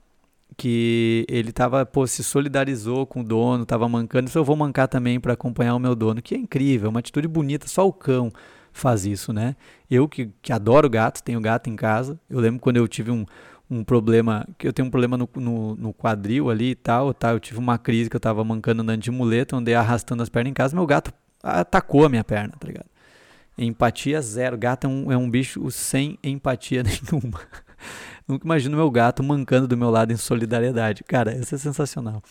Que ele tava, pô, se solidarizou com o dono, tava mancando. Isso eu vou mancar também para acompanhar o meu dono, que é incrível, uma atitude bonita. Só o cão faz isso, né? Eu que, que adoro gato, tenho gato em casa. Eu lembro quando eu tive um, um problema, que eu tenho um problema no, no, no, quadril ali e tal, tá? Eu tive uma crise que eu tava mancando andando de muleta, andei arrastando as pernas em casa, meu gato atacou a minha perna, tá ligado? Empatia zero. Gato é um, é um bicho sem empatia nenhuma. Nunca imagino meu gato mancando do meu lado em solidariedade. Cara, isso é sensacional.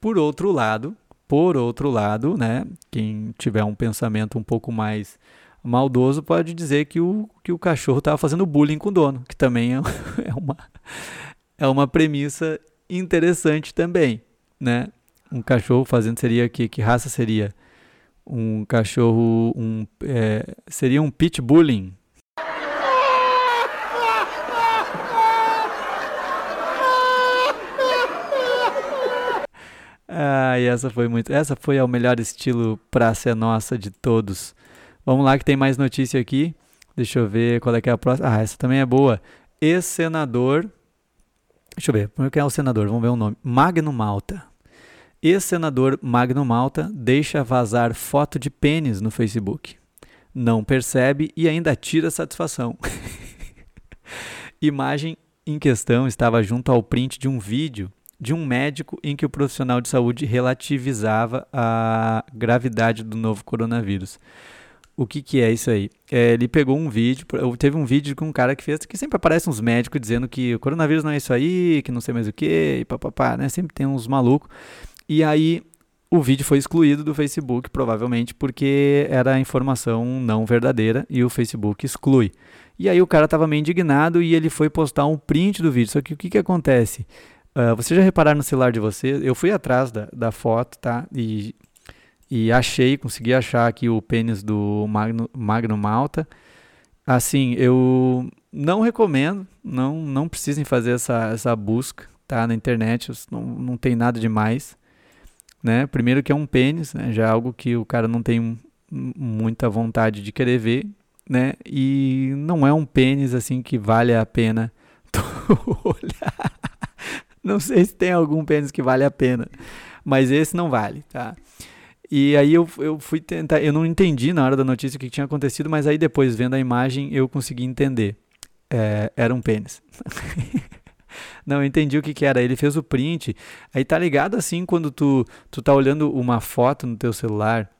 Por outro lado, por outro lado, né, quem tiver um pensamento um pouco mais maldoso pode dizer que o, que o cachorro estava fazendo bullying com o dono, que também é, é, uma, é uma premissa interessante também, né? Um cachorro fazendo seria que que raça seria? Um cachorro um é, seria um pit bullying, Ai, essa foi muito. Essa foi o melhor estilo pra ser nossa de todos. Vamos lá que tem mais notícia aqui. Deixa eu ver qual é que é a próxima. Ah, essa também é boa. Ex-senador. Deixa eu ver. Quem é o senador? Vamos ver o nome. Magno Malta. Ex-senador Magno Malta deixa vazar foto de pênis no Facebook. Não percebe e ainda tira satisfação. Imagem em questão estava junto ao print de um vídeo de um médico em que o profissional de saúde relativizava a gravidade do novo coronavírus. O que, que é isso aí? É, ele pegou um vídeo, teve um vídeo com um cara que fez, que sempre aparece uns médicos dizendo que o coronavírus não é isso aí, que não sei mais o que, e papapá, né? Sempre tem uns malucos. E aí o vídeo foi excluído do Facebook, provavelmente porque era informação não verdadeira e o Facebook exclui. E aí o cara estava meio indignado e ele foi postar um print do vídeo. Só que o que, que acontece? Uh, vocês já repararam no celular de vocês? Eu fui atrás da, da foto, tá? E, e achei, consegui achar aqui o pênis do Magno, Magno Malta. Assim, eu não recomendo, não, não precisem fazer essa, essa busca, tá? Na internet, não, não tem nada demais. Né? Primeiro que é um pênis, né? já é algo que o cara não tem muita vontade de querer ver, né? E não é um pênis assim que vale a pena olhar. Não sei se tem algum pênis que vale a pena, mas esse não vale, tá? E aí eu, eu fui tentar, eu não entendi na hora da notícia o que tinha acontecido, mas aí depois vendo a imagem eu consegui entender. É, era um pênis. não, eu entendi o que, que era. Ele fez o print. Aí tá ligado assim quando tu, tu tá olhando uma foto no teu celular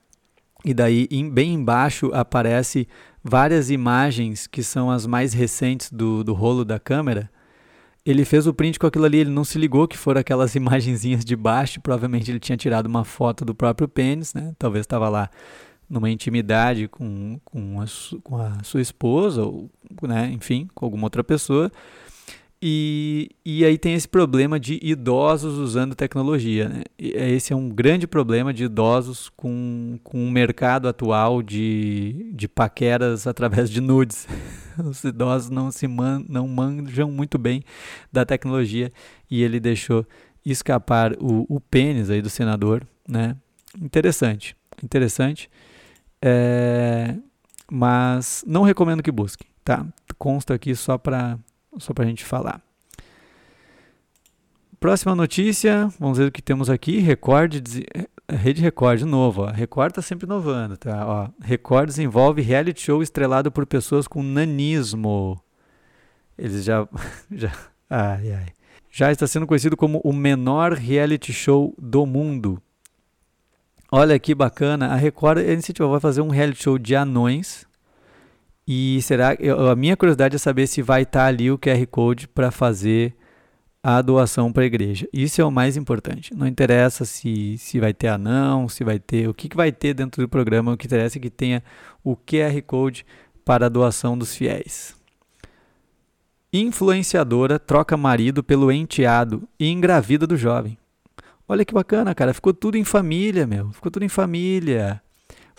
e daí em, bem embaixo aparece várias imagens que são as mais recentes do, do rolo da câmera. Ele fez o print com aquilo ali, ele não se ligou que foram aquelas imagenzinhas de baixo. Provavelmente ele tinha tirado uma foto do próprio pênis, né? Talvez estava lá numa intimidade com, com, a, com a sua esposa, ou, né? enfim, com alguma outra pessoa. E, e aí tem esse problema de idosos usando tecnologia. Né? É, esse é um grande problema de idosos com, com o mercado atual de, de paqueras através de nudes. Os idosos não se man, não manjam muito bem da tecnologia e ele deixou escapar o, o pênis aí do senador. Né? Interessante, interessante. É, mas não recomendo que busque. Tá? Consta aqui só para só para a gente falar. Próxima notícia, vamos ver o que temos aqui. Record, eh, Rede Record, novo. Ó. Record está sempre inovando. Tá? Ó, Record desenvolve reality show estrelado por pessoas com nanismo. Eles já, já, ai, ai. já está sendo conhecido como o menor reality show do mundo. Olha que bacana. A Record a iniciativa vai fazer um reality show de anões e será a minha curiosidade é saber se vai estar tá ali o QR Code para fazer a doação para a igreja. Isso é o mais importante. Não interessa se, se vai ter anão, se vai ter o que, que vai ter dentro do programa. O que interessa é que tenha o QR Code para a doação dos fiéis. Influenciadora troca marido pelo enteado e engravida do jovem. Olha que bacana, cara. Ficou tudo em família, meu. Ficou tudo em família.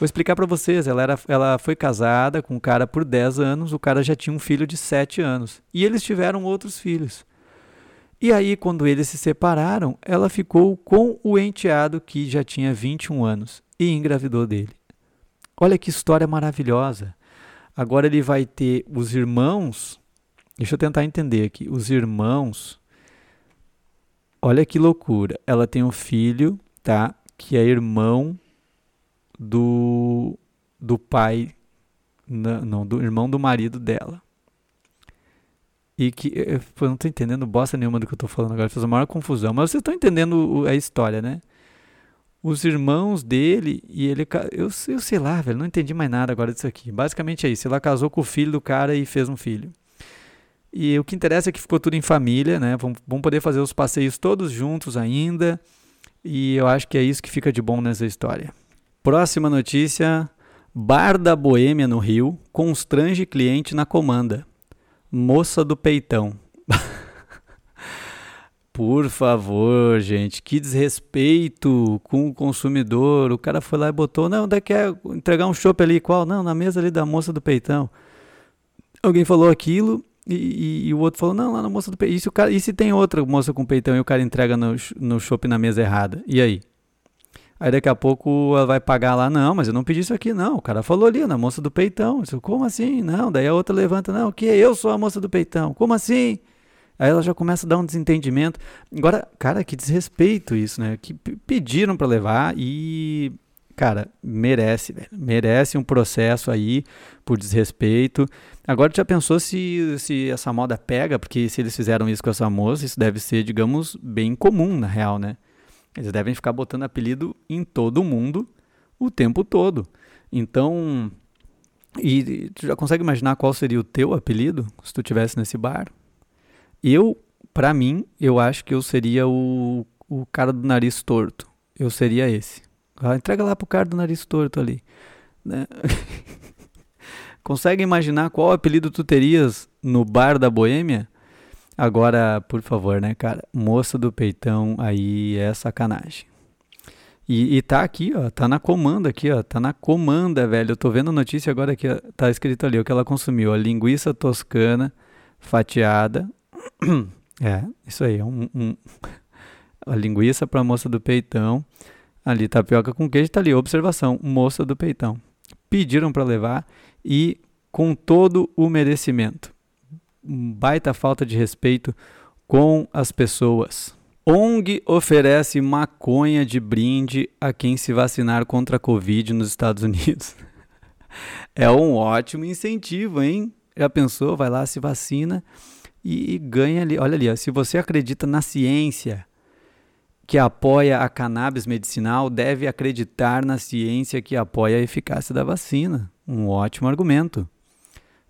Vou explicar para vocês. Ela, era, ela foi casada com um cara por 10 anos, o cara já tinha um filho de 7 anos. E eles tiveram outros filhos. E aí, quando eles se separaram, ela ficou com o enteado que já tinha 21 anos e engravidou dele. Olha que história maravilhosa. Agora ele vai ter os irmãos. Deixa eu tentar entender aqui. Os irmãos. Olha que loucura. Ela tem um filho, tá? Que é irmão do, do pai, não, do irmão do marido dela. E que eu não estou entendendo bosta nenhuma do que eu estou falando agora, fez a maior confusão. Mas vocês estão entendendo a história, né? Os irmãos dele e ele. Eu, eu sei lá, velho, não entendi mais nada agora disso aqui. Basicamente é isso. Ela casou com o filho do cara e fez um filho. E o que interessa é que ficou tudo em família, né? Vamos poder fazer os passeios todos juntos ainda. E eu acho que é isso que fica de bom nessa história. Próxima notícia: Bar da Boêmia no Rio constrange cliente na comanda. Moça do peitão. Por favor, gente, que desrespeito com o consumidor. O cara foi lá e botou, não, daqui é entregar um chopp ali, qual? Não, na mesa ali da moça do peitão. Alguém falou aquilo e, e, e o outro falou, não, lá na moça do peitão. E se, cara, e se tem outra moça com peitão e o cara entrega no, no chopp na mesa errada? E aí? Aí daqui a pouco ela vai pagar lá, não, mas eu não pedi isso aqui, não. O cara falou ali, na moça do peitão. Disse, como assim? Não, daí a outra levanta, não, o que? Eu sou a moça do peitão. Como assim? Aí ela já começa a dar um desentendimento. Agora, cara, que desrespeito isso, né? Que pediram para levar e cara, merece, velho. Merece um processo aí por desrespeito. Agora, já pensou se, se essa moda pega? Porque se eles fizeram isso com essa moça, isso deve ser, digamos, bem comum, na real, né? Eles devem ficar botando apelido em todo mundo o tempo todo. Então, e tu já consegue imaginar qual seria o teu apelido se tu tivesse nesse bar? Eu, para mim, eu acho que eu seria o, o cara do nariz torto. Eu seria esse. Ah, entrega lá pro cara do nariz torto ali. Né? consegue imaginar qual apelido tu terias no bar da Boêmia? Agora, por favor, né, cara? Moça do peitão aí é sacanagem. E, e tá aqui, ó, tá na comanda aqui, ó, tá na comanda, velho. Eu tô vendo a notícia agora que tá escrito ali o que ela consumiu, a linguiça toscana fatiada. É, isso aí, é um, um a linguiça pra moça do peitão. Ali tapioca com queijo, tá ali, observação, moça do peitão. Pediram para levar e com todo o merecimento baita falta de respeito com as pessoas. ONG oferece maconha de brinde a quem se vacinar contra a Covid nos Estados Unidos. é um ótimo incentivo, hein? Já pensou? Vai lá, se vacina e ganha ali. Olha ali, ó, se você acredita na ciência que apoia a cannabis medicinal, deve acreditar na ciência que apoia a eficácia da vacina. Um ótimo argumento.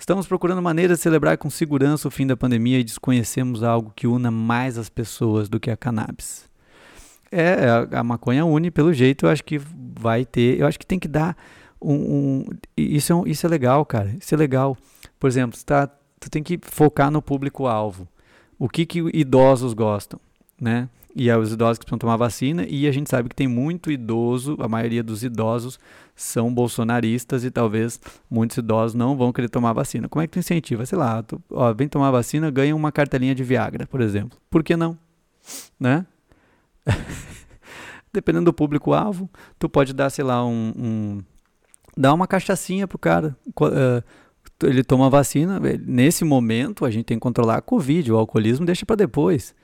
Estamos procurando maneiras de celebrar com segurança o fim da pandemia e desconhecemos algo que una mais as pessoas do que a cannabis. É, a, maconha une, pelo jeito, eu acho que vai ter. Eu acho que tem que dar um. um isso, é isso é legal, cara. Isso é legal. Por exemplo, tá, tu tem que focar no público-alvo. O que, que idosos gostam, né? E é os idosos que precisam tomar vacina, e a gente sabe que tem muito idoso, a maioria dos idosos são bolsonaristas e talvez muitos idosos não vão querer tomar vacina. Como é que tu incentiva? Sei lá, tu, ó, vem tomar vacina, ganha uma cartelinha de Viagra, por exemplo. Por que não? Né? Dependendo do público-alvo, tu pode dar, sei lá, um, um dar uma cachaçinha pro cara. Uh, ele toma vacina, nesse momento a gente tem que controlar a Covid, o alcoolismo deixa para depois.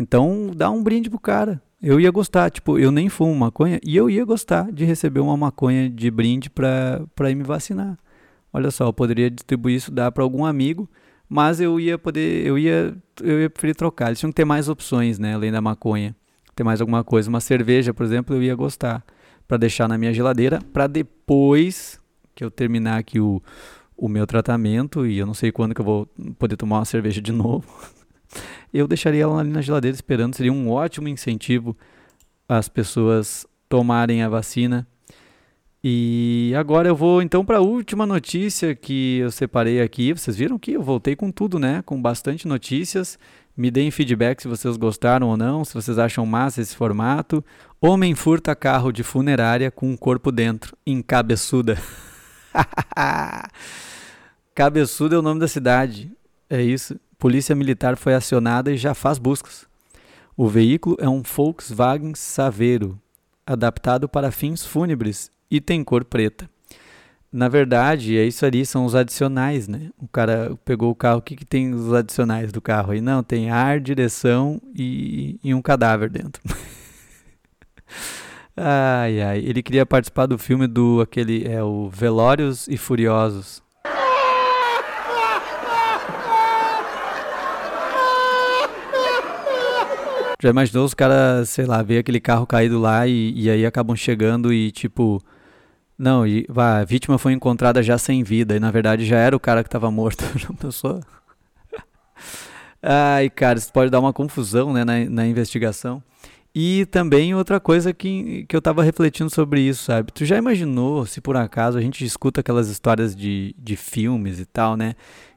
Então, dá um brinde pro cara. Eu ia gostar, tipo, eu nem fumo maconha e eu ia gostar de receber uma maconha de brinde pra, pra ir me vacinar. Olha só, eu poderia distribuir isso, dar para algum amigo, mas eu ia poder, eu ia, eu ia preferir trocar. Eles tinham que ter mais opções, né, além da maconha. Ter mais alguma coisa, uma cerveja, por exemplo, eu ia gostar para deixar na minha geladeira para depois que eu terminar aqui o, o meu tratamento e eu não sei quando que eu vou poder tomar uma cerveja de novo. Eu deixaria ela ali na geladeira esperando. Seria um ótimo incentivo as pessoas tomarem a vacina. E agora eu vou então para a última notícia que eu separei aqui. Vocês viram que eu voltei com tudo, né? Com bastante notícias. Me deem feedback se vocês gostaram ou não, se vocês acham massa esse formato. Homem furta carro de funerária com um corpo dentro, em Cabeçuda. Cabeçuda é o nome da cidade. É isso. Polícia Militar foi acionada e já faz buscas. O veículo é um Volkswagen Saveiro, adaptado para fins fúnebres e tem cor preta. Na verdade, é isso ali, são os adicionais, né? O cara pegou o carro, o que, que tem os adicionais do carro aí? Não, tem ar, direção e, e um cadáver dentro. ai, ai. Ele queria participar do filme do aquele, é o Velórios e Furiosos. Já imaginou os caras, sei lá, ver aquele carro caído lá e, e aí acabam chegando e tipo. Não, e, a vítima foi encontrada já sem vida e na verdade já era o cara que estava morto. Pensou? Ai, cara, isso pode dar uma confusão né, na, na investigação. E também outra coisa que, que eu estava refletindo sobre isso, sabe? Tu já imaginou se por acaso a gente escuta aquelas histórias de, de filmes e tal, né?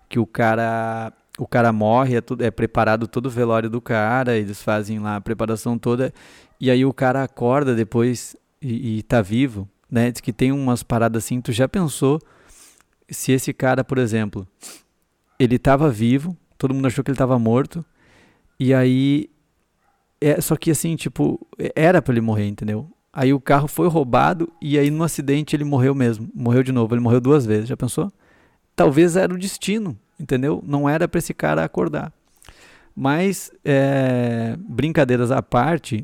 Que o cara o cara morre, é, tudo, é preparado todo o velório do cara, eles fazem lá a preparação toda, e aí o cara acorda depois e, e tá vivo, né? Diz que tem umas paradas assim, tu já pensou se esse cara, por exemplo, ele tava vivo, todo mundo achou que ele tava morto, e aí. É, só que assim, tipo, era para ele morrer, entendeu? Aí o carro foi roubado e aí no acidente ele morreu mesmo. Morreu de novo, ele morreu duas vezes, já pensou? Talvez era o destino, entendeu? Não era para esse cara acordar. Mas, é, brincadeiras à parte,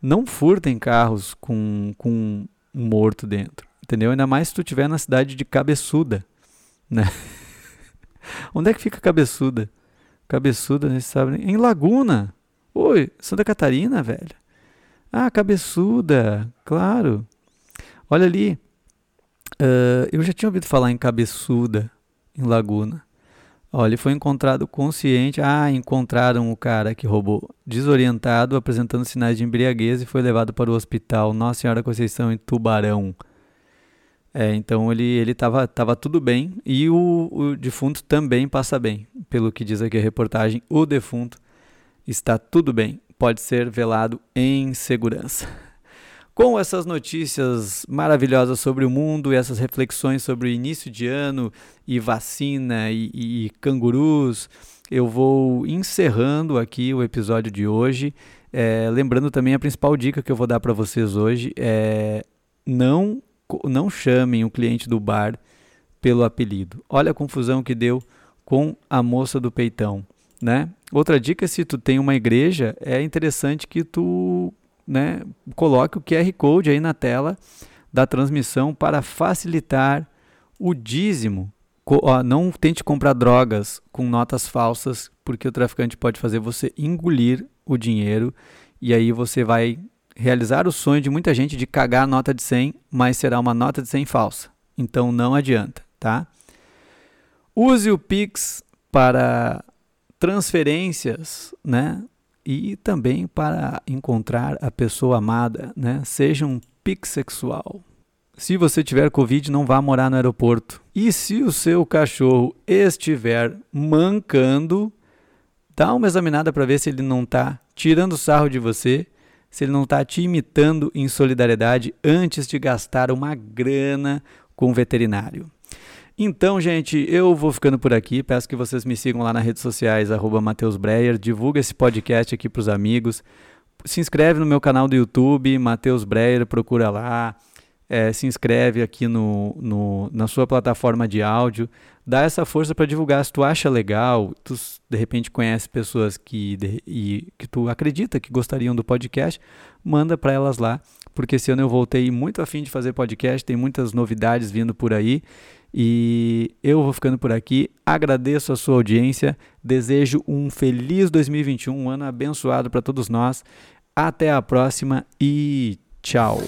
não furtem carros com, com um morto dentro, entendeu? Ainda mais se tu estiver na cidade de Cabeçuda, né? Onde é que fica Cabeçuda? Cabeçuda, né? Sabe? Em Laguna. Oi, Santa Catarina, velho. Ah, Cabeçuda, claro. Olha ali. Uh, eu já tinha ouvido falar em Cabeçuda, em Laguna. Olha, ele foi encontrado consciente. Ah, encontraram o cara que roubou. Desorientado, apresentando sinais de embriaguez e foi levado para o hospital Nossa Senhora Conceição em Tubarão. É, então ele ele tava, tava tudo bem e o, o defunto também passa bem. Pelo que diz aqui a reportagem, o defunto está tudo bem. Pode ser velado em segurança. Com essas notícias maravilhosas sobre o mundo e essas reflexões sobre o início de ano e vacina e, e, e cangurus, eu vou encerrando aqui o episódio de hoje. É, lembrando também a principal dica que eu vou dar para vocês hoje é não não chamem o cliente do bar pelo apelido. Olha a confusão que deu com a moça do peitão, né? Outra dica, se tu tem uma igreja, é interessante que tu né, coloque o QR Code aí na tela da transmissão para facilitar o dízimo. Não tente comprar drogas com notas falsas, porque o traficante pode fazer você engolir o dinheiro e aí você vai realizar o sonho de muita gente de cagar a nota de 100, mas será uma nota de 100 falsa. Então não adianta, tá? Use o Pix para transferências, né? E também para encontrar a pessoa amada, né? Seja um pixexual. Se você tiver Covid, não vá morar no aeroporto. E se o seu cachorro estiver mancando, dá uma examinada para ver se ele não está tirando sarro de você, se ele não está te imitando em solidariedade antes de gastar uma grana com o veterinário. Então, gente, eu vou ficando por aqui. Peço que vocês me sigam lá nas redes sociais, Matheus Breyer. Divulga esse podcast aqui para os amigos. Se inscreve no meu canal do YouTube, Matheus Breyer, procura lá. É, se inscreve aqui no, no, na sua plataforma de áudio. Dá essa força para divulgar. Se tu acha legal, tu de repente conhece pessoas que, de, e, que tu acredita que gostariam do podcast, manda para elas lá. Porque esse ano eu voltei muito afim de fazer podcast, tem muitas novidades vindo por aí. E eu vou ficando por aqui. Agradeço a sua audiência. Desejo um feliz 2021, um ano abençoado para todos nós. Até a próxima e tchau.